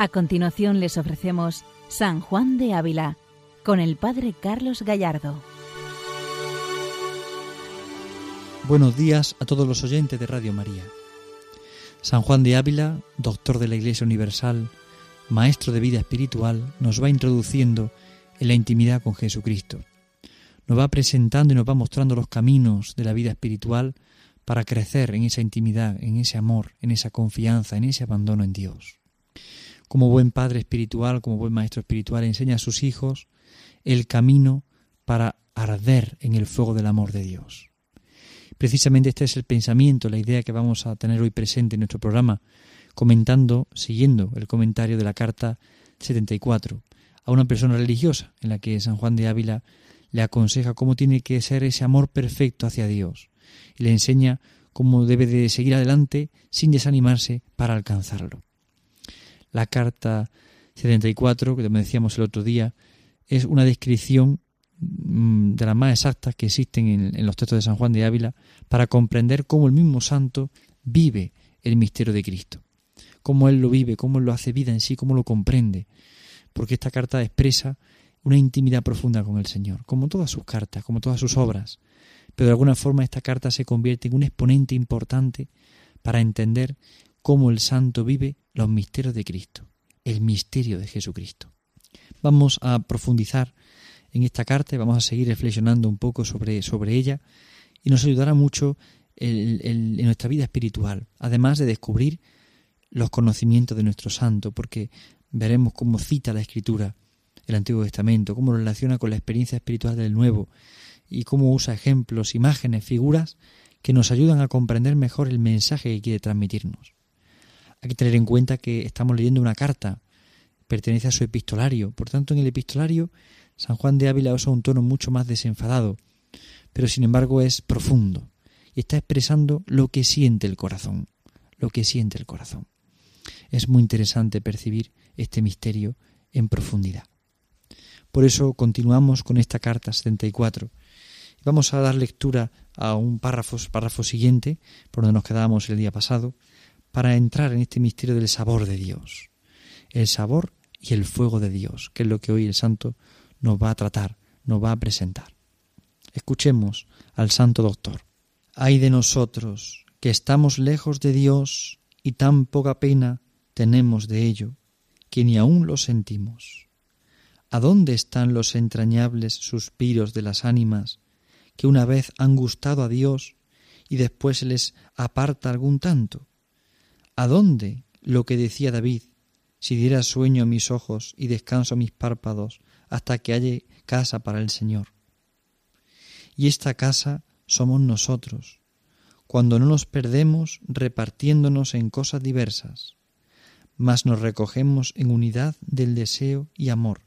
A continuación les ofrecemos San Juan de Ávila con el Padre Carlos Gallardo. Buenos días a todos los oyentes de Radio María. San Juan de Ávila, doctor de la Iglesia Universal, maestro de vida espiritual, nos va introduciendo en la intimidad con Jesucristo. Nos va presentando y nos va mostrando los caminos de la vida espiritual para crecer en esa intimidad, en ese amor, en esa confianza, en ese abandono en Dios como buen padre espiritual, como buen maestro espiritual, enseña a sus hijos el camino para arder en el fuego del amor de Dios. Precisamente este es el pensamiento, la idea que vamos a tener hoy presente en nuestro programa, comentando, siguiendo el comentario de la carta 74 a una persona religiosa, en la que San Juan de Ávila le aconseja cómo tiene que ser ese amor perfecto hacia Dios y le enseña cómo debe de seguir adelante sin desanimarse para alcanzarlo. La carta 74, que como decíamos el otro día, es una descripción mm, de las más exactas que existen en, los textos de San Juan de Ávila para comprender cómo el mismo santo vive el misterio de Cristo, cómo él lo vive, cómo él lo hace vida en sí, cómo lo comprende, porque esta carta expresa una intimidad profunda con el Señor, como todas sus cartas, como todas sus obras, pero de alguna forma esta carta se convierte en un exponente importante para entender cómo el santo vive los misterios de Cristo, el misterio de Jesucristo. Vamos a profundizar en esta carta y vamos a seguir reflexionando un poco sobre, sobre ella y nos ayudará mucho en nuestra vida espiritual, además de descubrir los conocimientos de nuestro santo, porque veremos cómo cita la Escritura el Antiguo Testamento, cómo lo relaciona con la experiencia espiritual del Nuevo y cómo usa ejemplos, imágenes, figuras que nos ayudan a comprender mejor el mensaje que quiere transmitirnos. Hay que tener en cuenta que estamos leyendo una carta, pertenece a su epistolario. Por tanto, en el epistolario, San Juan de Ávila usa un tono mucho más desenfadado, pero sin embargo es profundo y está expresando lo que siente el corazón, lo que siente el corazón. Es muy interesante percibir este misterio en profundidad. Por eso continuamos con esta carta 74. Vamos a dar lectura a un párrafo, párrafo siguiente, por donde nos quedábamos el día pasado, para entrar en este misterio del sabor de Dios. El sabor y el fuego de Dios, que es lo que hoy el santo nos va a tratar, nos va a presentar. Escuchemos al santo doctor. Ay de nosotros, que estamos lejos de Dios y tan poca pena tenemos de ello, que ni aun lo sentimos. ¿A dónde están los entrañables suspiros de las ánimas que una vez han gustado a Dios y después se les aparta algún tanto? ¿A dónde lo que decía David? Si diera sueño a mis ojos y descanso a mis párpados hasta que haya casa para el Señor. Y esta casa somos nosotros, cuando no nos perdemos repartiéndonos en cosas diversas, mas nos recogemos en unidad del deseo y amor,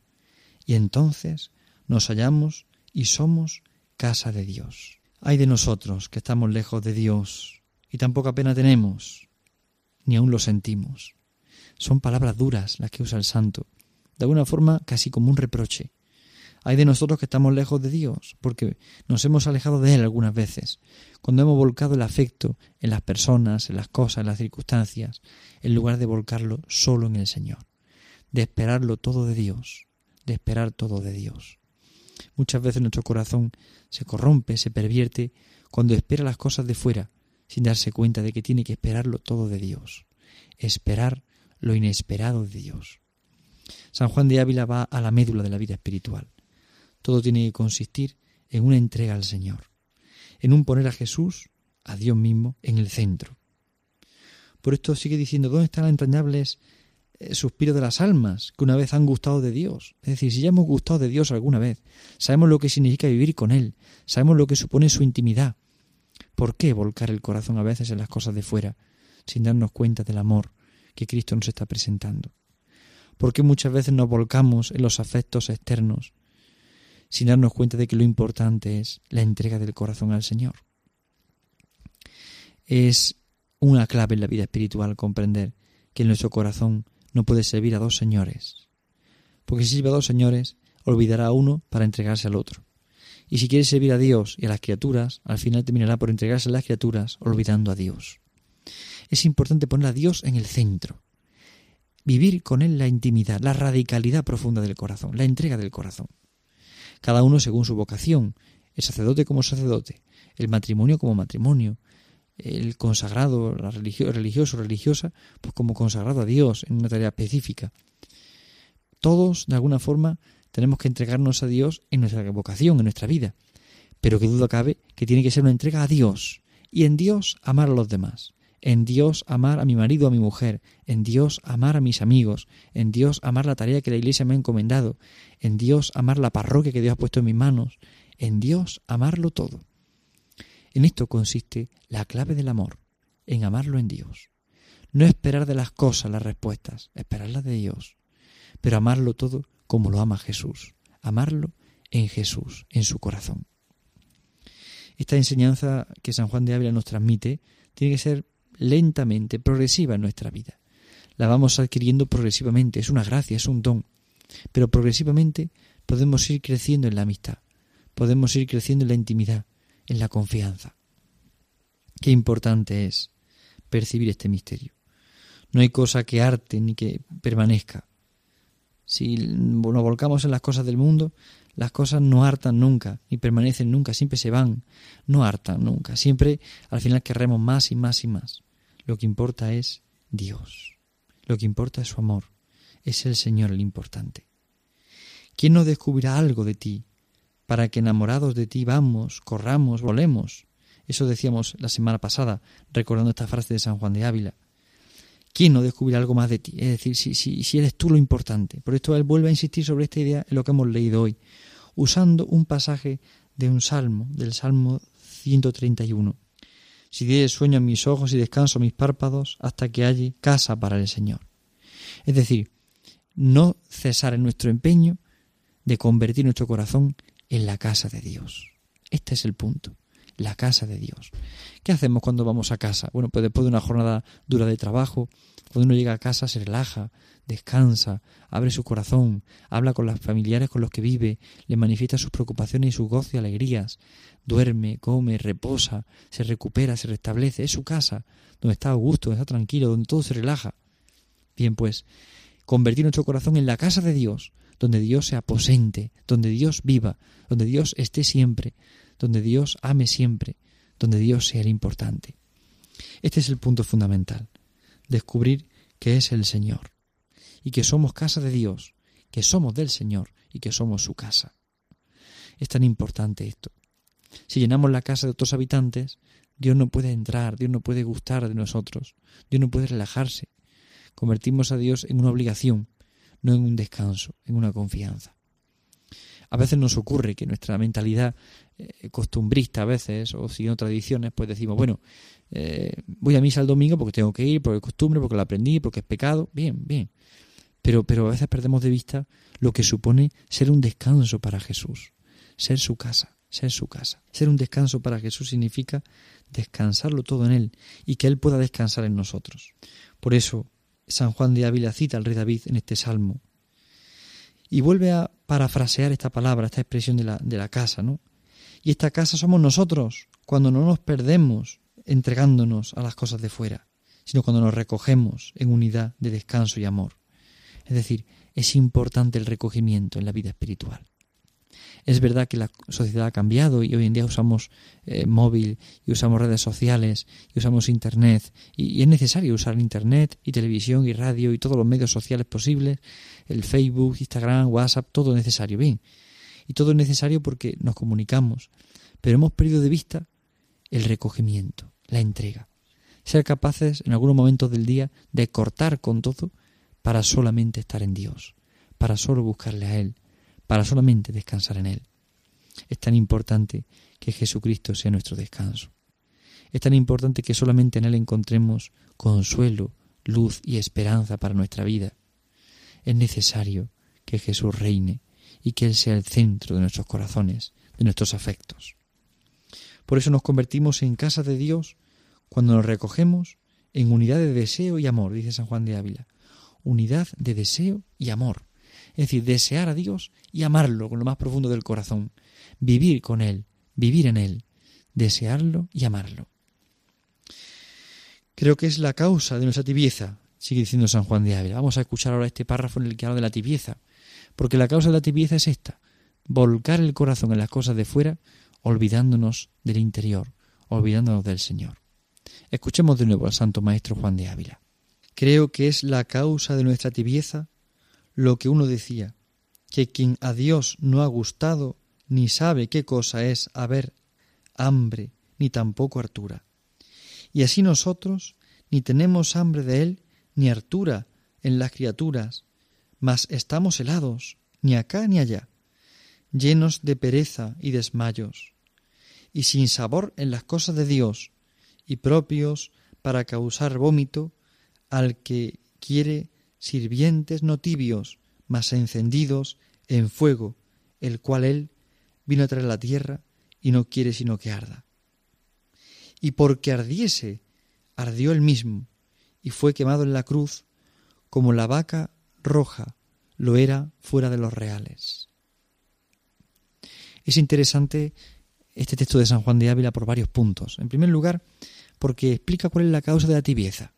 y entonces nos hallamos y somos casa de Dios. Ay de nosotros que estamos lejos de Dios y tan poca pena tenemos, ni aun lo sentimos. Son palabras duras las que usa el santo, de alguna forma casi como un reproche. Hay de nosotros que estamos lejos de Dios, porque nos hemos alejado de Él algunas veces, cuando hemos volcado el afecto en las personas, en las cosas, en las circunstancias, en lugar de volcarlo solo en el Señor, de esperarlo todo de Dios, de esperar todo de Dios. Muchas veces nuestro corazón se corrompe, se pervierte, cuando espera las cosas de fuera, sin darse cuenta de que tiene que esperarlo todo de Dios, esperar lo inesperado de Dios. San Juan de Ávila va a la médula de la vida espiritual. Todo tiene que consistir en una entrega al Señor, en un poner a Jesús, a Dios mismo, en el centro. Por esto sigue diciendo, ¿dónde están los entrañables eh, suspiros de las almas que una vez han gustado de Dios? Es decir, si ya hemos gustado de Dios alguna vez, sabemos lo que significa vivir con Él, sabemos lo que supone su intimidad, ¿Por qué volcar el corazón a veces en las cosas de fuera, sin darnos cuenta del amor que Cristo nos está presentando? ¿Por qué muchas veces nos volcamos en los afectos externos, sin darnos cuenta de que lo importante es la entrega del corazón al Señor? Es una clave en la vida espiritual comprender que nuestro corazón no puede servir a dos señores, porque si sirve a dos señores, olvidará a uno para entregarse al otro. Y si quiere servir a Dios y a las criaturas, al final terminará por entregarse a las criaturas olvidando a Dios. Es importante poner a Dios en el centro. vivir con Él la intimidad, la radicalidad profunda del corazón, la entrega del corazón. Cada uno según su vocación, el sacerdote como sacerdote, el matrimonio como matrimonio, el consagrado, la religioso, religiosa, pues como consagrado a Dios en una tarea específica. Todos, de alguna forma, tenemos que entregarnos a Dios en nuestra vocación, en nuestra vida. Pero que duda cabe que tiene que ser una entrega a Dios. Y en Dios amar a los demás. En Dios amar a mi marido, a mi mujer. En Dios amar a mis amigos. En Dios amar la tarea que la Iglesia me ha encomendado. En Dios amar la parroquia que Dios ha puesto en mis manos. En Dios amarlo todo. En esto consiste la clave del amor, en amarlo en Dios. No esperar de las cosas las respuestas, esperarlas de Dios, pero amarlo todo como lo ama Jesús, amarlo en Jesús, en su corazón. Esta enseñanza que San Juan de Ávila nos transmite tiene que ser lentamente, progresiva en nuestra vida. La vamos adquiriendo progresivamente, es una gracia, es un don, pero progresivamente podemos ir creciendo en la amistad, podemos ir creciendo en la intimidad, en la confianza. Qué importante es percibir este misterio. No hay cosa que arte ni que permanezca. Si nos volcamos en las cosas del mundo, las cosas no hartan nunca, ni permanecen nunca, siempre se van, no hartan nunca, siempre al final querremos más y más y más. Lo que importa es Dios, lo que importa es su amor, es el Señor el importante. ¿Quién no descubrirá algo de ti para que enamorados de ti vamos, corramos, volemos. Eso decíamos la semana pasada, recordando esta frase de San Juan de Ávila. ¿Quién no descubrirá algo más de ti? Es decir, si, si, eres tú lo importante. Por esto él vuelve a insistir sobre esta idea en lo que hemos leído hoy, usando un pasaje de un salmo, del Salmo 131. Si dieres sueño a mis ojos y descanso a mis párpados hasta que haya casa para el Señor. Es decir, no cesar en nuestro empeño de convertir nuestro corazón en la casa de Dios. Este es el punto, la casa de Dios. ¿Qué hacemos cuando vamos a casa? Bueno, pues después de una jornada dura de trabajo, cuando uno llega a casa se relaja, descansa, abre su corazón, habla con los familiares con los que vive, le manifiesta sus preocupaciones y sus gozos y alegrías, duerme, come, reposa, se recupera, se restablece, es su casa, donde está a gusto, donde está tranquilo, donde todo se relaja. Bien, pues, convertir nuestro corazón en la casa de Dios, donde Dios se aposente, donde Dios viva, donde Dios esté siempre, donde Dios ame siempre, donde Dios sea el importante. Este es el punto fundamental, descubrir que es el Señor y que somos casa de Dios, que somos del Señor y que somos su casa. Es tan importante esto. Si llenamos la casa de otros habitantes, Dios no puede entrar, Dios no puede gustar de nosotros, Dios no puede relajarse. Convertimos a Dios en una obligación, no en un descanso, en una confianza. A veces nos ocurre que nuestra mentalidad eh, costumbrista a veces, o siguiendo tradiciones, pues decimos, bueno, eh, voy a misa el domingo porque tengo que ir, porque es costumbre, porque lo aprendí, porque es pecado, bien, bien. Pero, pero a veces perdemos de vista lo que supone ser un descanso para Jesús, ser su casa, ser su casa. Ser un descanso para Jesús significa descansarlo todo en Él y que Él pueda descansar en nosotros. Por eso, San Juan de Ávila cita al rey David en este salmo. Y vuelve a parafrasear esta palabra, esta expresión de la, de la casa, ¿no? Y esta casa somos nosotros, cuando no nos perdemos entregándonos a las cosas de fuera, sino cuando nos recogemos en unidad de descanso y amor. Es decir, es importante el recogimiento en la vida espiritual. Es verdad que la sociedad ha cambiado y hoy en día usamos eh, móvil y usamos redes sociales y usamos Internet y, es necesario usar Internet y televisión y radio y todos los medios sociales posibles, el Facebook, Instagram, WhatsApp, todo necesario, bien. Y todo es necesario porque nos comunicamos, pero hemos perdido de vista el recogimiento, la entrega. Ser capaces en algunos momentos del día de cortar con todo para solamente estar en Dios, para solo buscarle a Él, para solamente descansar en Él. Es tan importante que Jesucristo sea nuestro descanso. Es tan importante que solamente en Él encontremos consuelo, luz y esperanza para nuestra vida. Es necesario que Jesús reine y que Él sea el centro de nuestros corazones, de nuestros afectos. Por eso nos convertimos en casa de Dios cuando nos recogemos en unidad de deseo y amor, dice San Juan de Ávila. Unidad de deseo y amor. Es decir, desear a Dios y amarlo con lo más profundo del corazón, vivir con Él, vivir en Él, desearlo y amarlo. Creo que es la causa de nuestra tibieza, Sigue diciendo San Juan de Ávila. Vamos a escuchar ahora este párrafo en el que habla de la tibieza, porque la causa de la tibieza es esta, volcar el corazón en las cosas de fuera, olvidándonos del interior, olvidándonos del Señor. Escuchemos de nuevo al Santo Maestro Juan de Ávila. Creo que es la causa de nuestra tibieza lo que uno decía, que quien a Dios no ha gustado ni sabe qué cosa es haber hambre, ni tampoco hartura. Y así nosotros ni tenemos hambre de Él, ni hartura en las criaturas, mas estamos helados, ni acá ni allá, llenos de pereza y desmayos, y sin sabor en las cosas de Dios, y propios para causar vómito al que quiere sirvientes no tibios, mas encendidos en fuego, el cual él vino a traer la tierra y no quiere sino que arda. Y porque ardiese, ardió él mismo, y fue quemado en la cruz, como la vaca roja lo era fuera de los reales. Es interesante este texto de San Juan de Ávila por varios puntos. En primer lugar, porque explica cuál es la causa de la tibieza.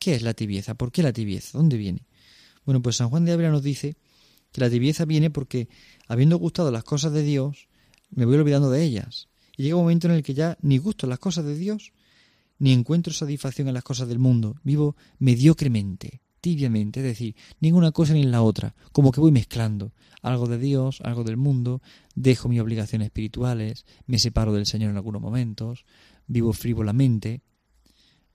¿Qué es la tibieza? ¿Por qué la tibieza? ¿Dónde viene? Bueno, pues San Juan de Ávila nos dice que la tibieza viene porque, habiendo gustado las cosas de Dios, me voy olvidando de ellas. Y llega un momento en el que ya ni gusto las cosas de Dios, ni encuentro satisfacción en las cosas del mundo. Vivo mediocremente, tibiamente, es decir, ninguna cosa ni en la otra, como que voy mezclando algo de Dios, algo del mundo, dejo mis obligaciones espirituales, me separo del Señor en algunos momentos, vivo frívolamente,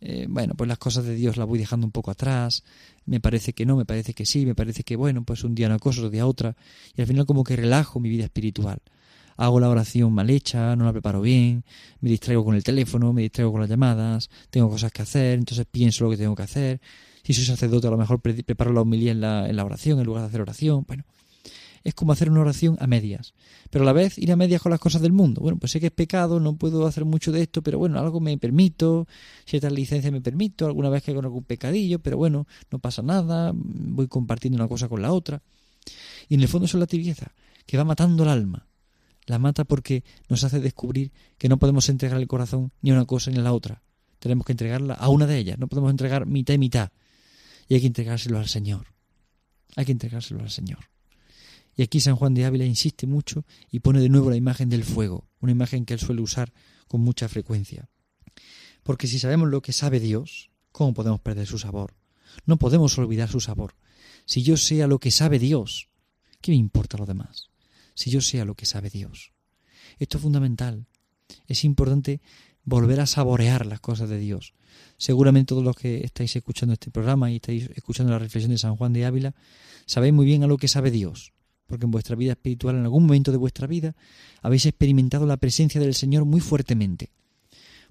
eh, bueno, pues las cosas de Dios las voy dejando un poco atrás, me parece que no, me parece que sí, me parece que bueno, pues un día una cosa, otro día otra, y al final como que relajo mi vida espiritual. Hago la oración mal hecha, no la preparo bien, me distraigo con el teléfono, me distraigo con las llamadas, tengo cosas que hacer, entonces pienso lo que tengo que hacer. Si soy sacerdote, a lo mejor preparo la homilía en la, en la oración en lugar de hacer oración. Bueno, es como hacer una oración a medias. Pero a la vez ir a medias con las cosas del mundo. Bueno, pues sé que es pecado, no puedo hacer mucho de esto, pero bueno, algo me permito, ciertas licencias me permito, alguna vez que hago algún pecadillo, pero bueno, no pasa nada, voy compartiendo una cosa con la otra. Y en el fondo es la tibieza, que va matando el alma. La mata porque nos hace descubrir que no podemos entregar el corazón ni a una cosa ni a la otra. Tenemos que entregarla a una de ellas. No podemos entregar mitad y mitad. Y hay que entregárselo al Señor. Hay que entregárselo al Señor. Y aquí San Juan de Ávila insiste mucho y pone de nuevo la imagen del fuego, una imagen que él suele usar con mucha frecuencia. Porque si sabemos lo que sabe Dios, ¿cómo podemos perder su sabor? No podemos olvidar su sabor. Si yo sea lo que sabe Dios, ¿qué me importa lo demás? Si yo sea lo que sabe Dios. Esto es fundamental. Es importante volver a saborear las cosas de Dios. Seguramente todos los que estáis escuchando este programa y estáis escuchando la reflexión de San Juan de Ávila, sabéis muy bien a lo que sabe Dios porque en vuestra vida espiritual, en algún momento de vuestra vida, habéis experimentado la presencia del Señor muy fuertemente.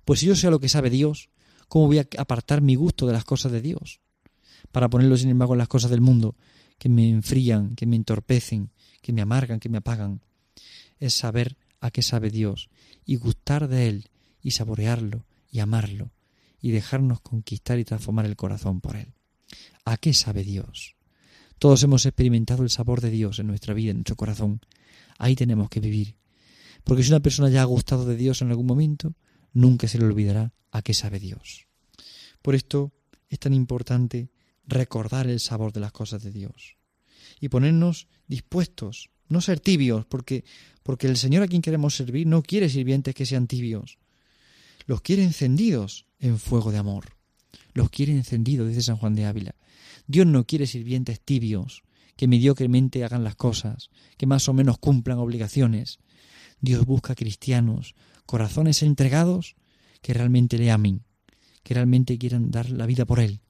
Pues si yo sé lo que sabe Dios, ¿cómo voy a apartar mi gusto de las cosas de Dios? Para ponerlo, sin embargo, en las cosas del mundo, que me enfrían, que me entorpecen, que me amargan, que me apagan. Es saber a qué sabe Dios y gustar de Él y saborearlo y amarlo y dejarnos conquistar y transformar el corazón por Él. ¿A qué sabe Dios? Todos hemos experimentado el sabor de Dios en nuestra vida, en nuestro corazón. Ahí tenemos que vivir. Porque si una persona ya ha gustado de Dios en algún momento, nunca se le olvidará a qué sabe Dios. Por esto es tan importante recordar el sabor de las cosas de Dios y ponernos dispuestos, no ser tibios, porque, porque el Señor a quien queremos servir no quiere sirvientes que sean tibios, los quiere encendidos en fuego de amor, los quiere encendidos, dice San Juan de Ávila, Dios no quiere sirvientes tibios, que mediocremente hagan las cosas, que más o menos cumplan obligaciones. Dios busca cristianos, corazones entregados, que realmente le amen, que realmente quieran dar la vida por Él.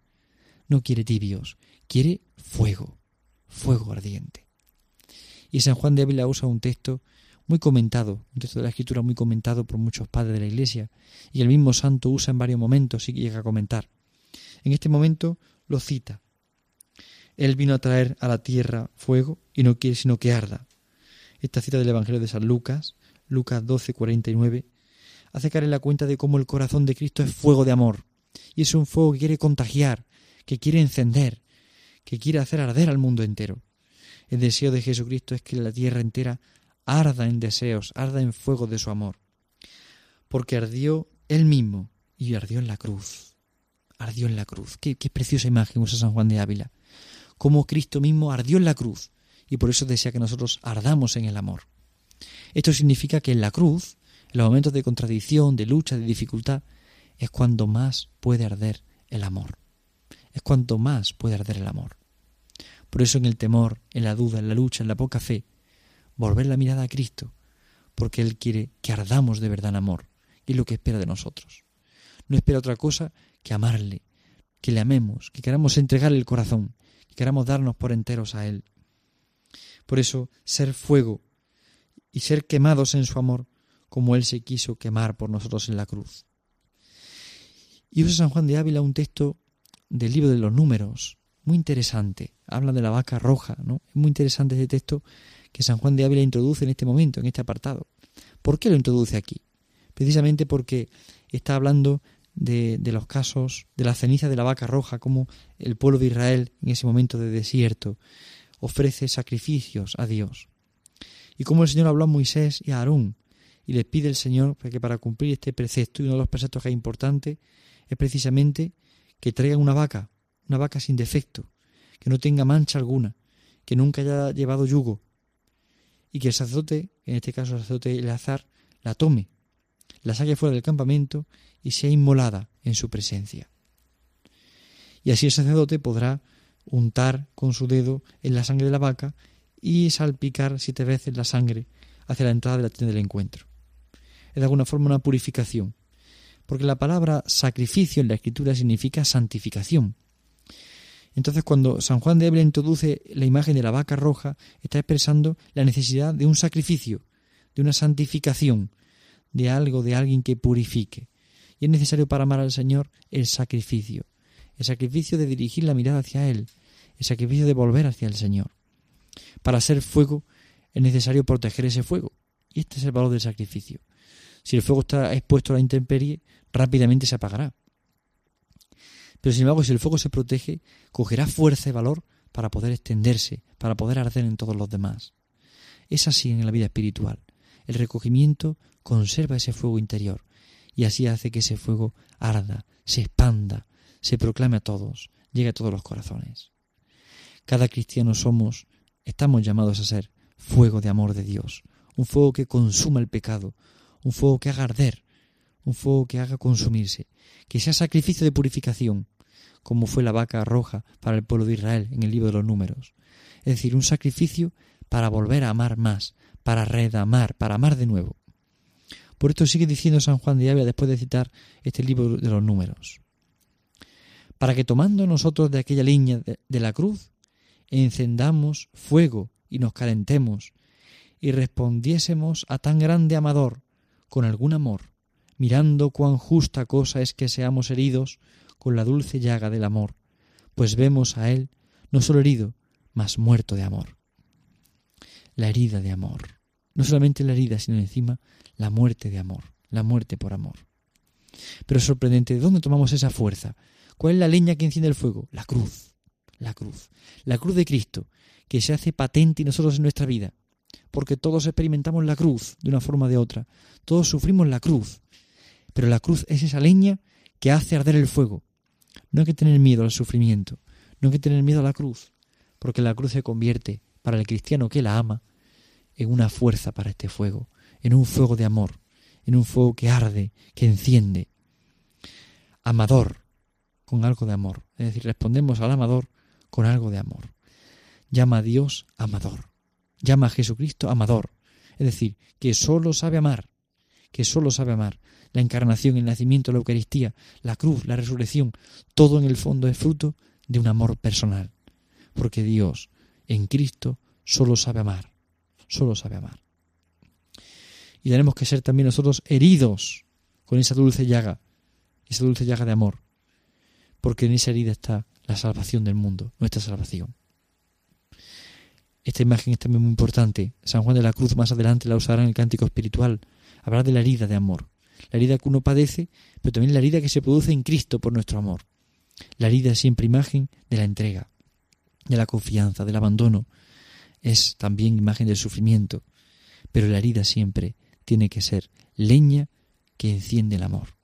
No quiere tibios, quiere fuego, fuego ardiente. Y San Juan de Ávila usa un texto muy comentado, un texto de la Escritura muy comentado por muchos padres de la Iglesia, y el mismo santo usa en varios momentos y llega a comentar. En este momento lo cita, él vino a traer a la tierra fuego y no quiere sino que arda. Esta cita del Evangelio de San Lucas, Lucas 12, 49, hace caer en la cuenta de cómo el corazón de Cristo es fuego de amor. Y es un fuego que quiere contagiar, que quiere encender, que quiere hacer arder al mundo entero. El deseo de Jesucristo es que la tierra entera arda en deseos, arda en fuego de su amor. Porque ardió él mismo y ardió en la cruz. ardió en la cruz. Qué, qué preciosa imagen usa San Juan de Ávila. Cómo Cristo mismo ardió en la cruz y por eso desea que nosotros ardamos en el amor. Esto significa que en la cruz, en los momentos de contradicción, de lucha, de dificultad, es cuando más puede arder el amor. Es cuando más puede arder el amor. Por eso en el temor, en la duda, en la lucha, en la poca fe, volver la mirada a Cristo, porque Él quiere que ardamos de verdad en amor, y es lo que espera de nosotros. No espera otra cosa que amarle, que le amemos, que queramos entregarle el corazón, que queramos darnos por enteros a Él. Por eso, ser fuego y ser quemados en su amor, como Él se quiso quemar por nosotros en la cruz. Y usa San Juan de Ávila un texto del libro de los números, muy interesante. Habla de la vaca roja, ¿no? Es muy interesante ese texto que San Juan de Ávila introduce en este momento, en este apartado. ¿Por qué lo introduce aquí? Precisamente porque está hablando de, los casos de la ceniza de la vaca roja, como el pueblo de Israel en ese momento de desierto ofrece sacrificios a Dios. Y como el Señor habló a Moisés y a Aarón, y les pide el Señor que para cumplir este precepto, y uno de los preceptos que es importante, es precisamente que traigan una vaca, una vaca sin defecto, que no tenga mancha alguna, que nunca haya llevado yugo, y que el sacerdote, en este caso el sacerdote Eleazar, la tome, la saque fuera del campamento y sea inmolada en su presencia. Y así el sacerdote podrá untar con su dedo en la sangre de la vaca y salpicar siete veces la sangre hacia la entrada de la tienda del encuentro. Es de alguna forma una purificación, porque la palabra sacrificio en la escritura significa santificación. Entonces cuando San Juan de Ávila introduce la imagen de la vaca roja, está expresando la necesidad de un sacrificio, de una santificación, de algo, de alguien que purifique. Y es necesario para amar al Señor el sacrificio, el sacrificio de dirigir la mirada hacia Él, el sacrificio de volver hacia el Señor. Para ser fuego es necesario proteger ese fuego. Y este es el valor del sacrificio. Si el fuego está expuesto a la intemperie, rápidamente se apagará. Pero sin embargo, si el fuego se protege, cogerá fuerza y valor para poder extenderse, para poder arder en todos los demás. Es así en la vida espiritual. El recogimiento conserva ese fuego interior y así hace que ese fuego arda, se expanda, se proclame a todos, llegue a todos los corazones. Cada cristiano somos, estamos llamados a ser fuego de amor de Dios, un fuego que consuma el pecado, un fuego que haga arder, un fuego que haga consumirse, que sea sacrificio de purificación, como fue la vaca roja para el pueblo de Israel en el libro de los números. Es decir, un sacrificio para volver a amar más, para redamar, para amar de nuevo. Por esto sigue diciendo San Juan de Ávila después de citar este libro de los números. Para que tomando nosotros de aquella línea de la cruz, encendamos fuego y nos calentemos, y respondiésemos a tan grande amador con algún amor, mirando cuán justa cosa es que seamos heridos con la dulce llaga del amor, pues vemos a él no solo herido, mas muerto de amor. La herida de amor. No solamente la herida, sino encima la muerte de amor, la muerte por amor. Pero es sorprendente, ¿de dónde tomamos esa fuerza? ¿Cuál es la leña que enciende el fuego? La cruz, la cruz, la cruz de Cristo, que se hace patente en nosotros en nuestra vida, porque todos experimentamos la cruz de una forma o de otra, todos sufrimos la cruz, pero la cruz es esa leña que hace arder el fuego. No hay que tener miedo al sufrimiento, no hay que tener miedo a la cruz, porque la cruz se convierte, para el cristiano que la ama, en una fuerza para este fuego, en un fuego de amor, en un fuego que arde, que enciende. Amador, con algo de amor. Es decir, respondemos al amador con algo de amor. Llama a Dios amador. Llama a Jesucristo amador. Es decir, que solo sabe amar, que solo sabe amar. La encarnación, el nacimiento, la Eucaristía, la cruz, la resurrección, todo en el fondo es fruto de un amor personal. Porque Dios, en Cristo, solo sabe amar, solo sabe amar. Y tenemos que ser también nosotros heridos con esa dulce llaga, esa dulce llaga de amor, porque en esa herida está la salvación del mundo, nuestra salvación. Esta imagen es también muy importante. San Juan de la Cruz más adelante la usará en el cántico espiritual. Hablará de la herida de amor. La herida que uno padece, pero también la herida que se produce en Cristo por nuestro amor. La herida es siempre imagen de la entrega, de la confianza, del abandono. Es también imagen del sufrimiento. Pero la herida siempre tiene que ser leña que enciende el amor.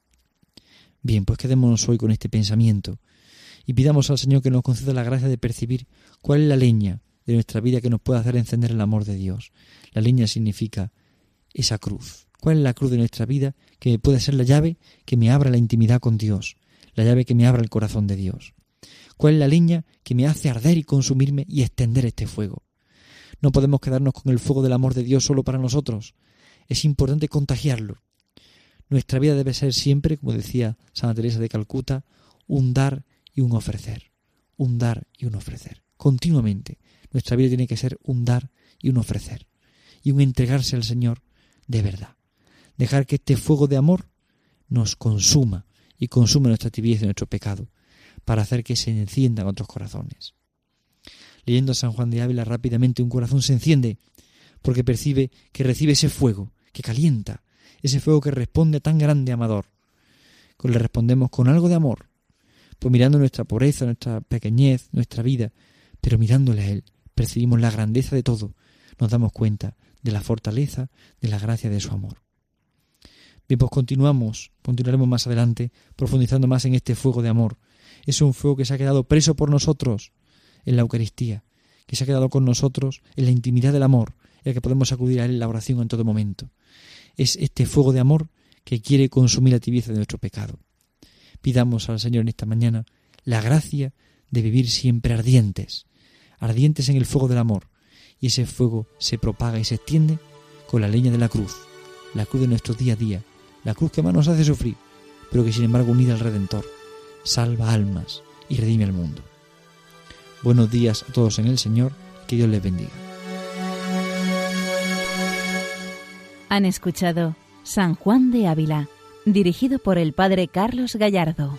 Bien, pues quedémonos hoy con este pensamiento y pidamos al Señor que nos conceda la gracia de percibir cuál es la leña de nuestra vida que nos puede hacer encender el amor de Dios. La leña significa esa cruz. ¿Cuál es la cruz de nuestra vida que puede ser la llave que me abra la intimidad con Dios, la llave que me abra el corazón de Dios? ¿Cuál es la leña que me hace arder y consumirme y extender este fuego? No podemos quedarnos con el fuego del amor de Dios solo para nosotros. Es importante contagiarlo. Nuestra vida debe ser siempre, como decía Santa Teresa de Calcuta, un dar y un ofrecer. Un dar y un ofrecer. Continuamente. Nuestra vida tiene que ser un dar y un ofrecer. Y un entregarse al Señor de verdad. Dejar que este fuego de amor nos consuma y consuma nuestra tibieza y nuestro pecado para hacer que se enciendan otros corazones. Leyendo a San Juan de Ávila rápidamente un corazón se enciende porque percibe que recibe ese fuego que calienta, ese fuego que responde a tan grande amador. Le respondemos con algo de amor, pues mirando nuestra pobreza, nuestra pequeñez, nuestra vida, pero mirándole a Él, percibimos la grandeza de todo, nos damos cuenta de la fortaleza, de la gracia de su amor. Bien, pues continuamos, continuaremos más adelante, profundizando más en este fuego de amor. Es un fuego que se ha quedado preso por nosotros en la Eucaristía, que se ha quedado con nosotros en la intimidad del amor, en el que podemos acudir a Él en la oración en todo momento. Es este fuego de amor que quiere consumir la tibieza de nuestro pecado. Pidamos al Señor en esta mañana la gracia de vivir siempre ardientes, ardientes en el fuego del amor, y ese fuego se propaga y se extiende con la leña de la cruz, la cruz de nuestro día a día, la cruz que más nos hace sufrir, pero que sin embargo unida al Redentor, salva almas y redime al mundo. Buenos días a todos en el Señor, que Dios les bendiga. Han escuchado San Juan de Ávila, dirigido por el Padre Carlos Gallardo.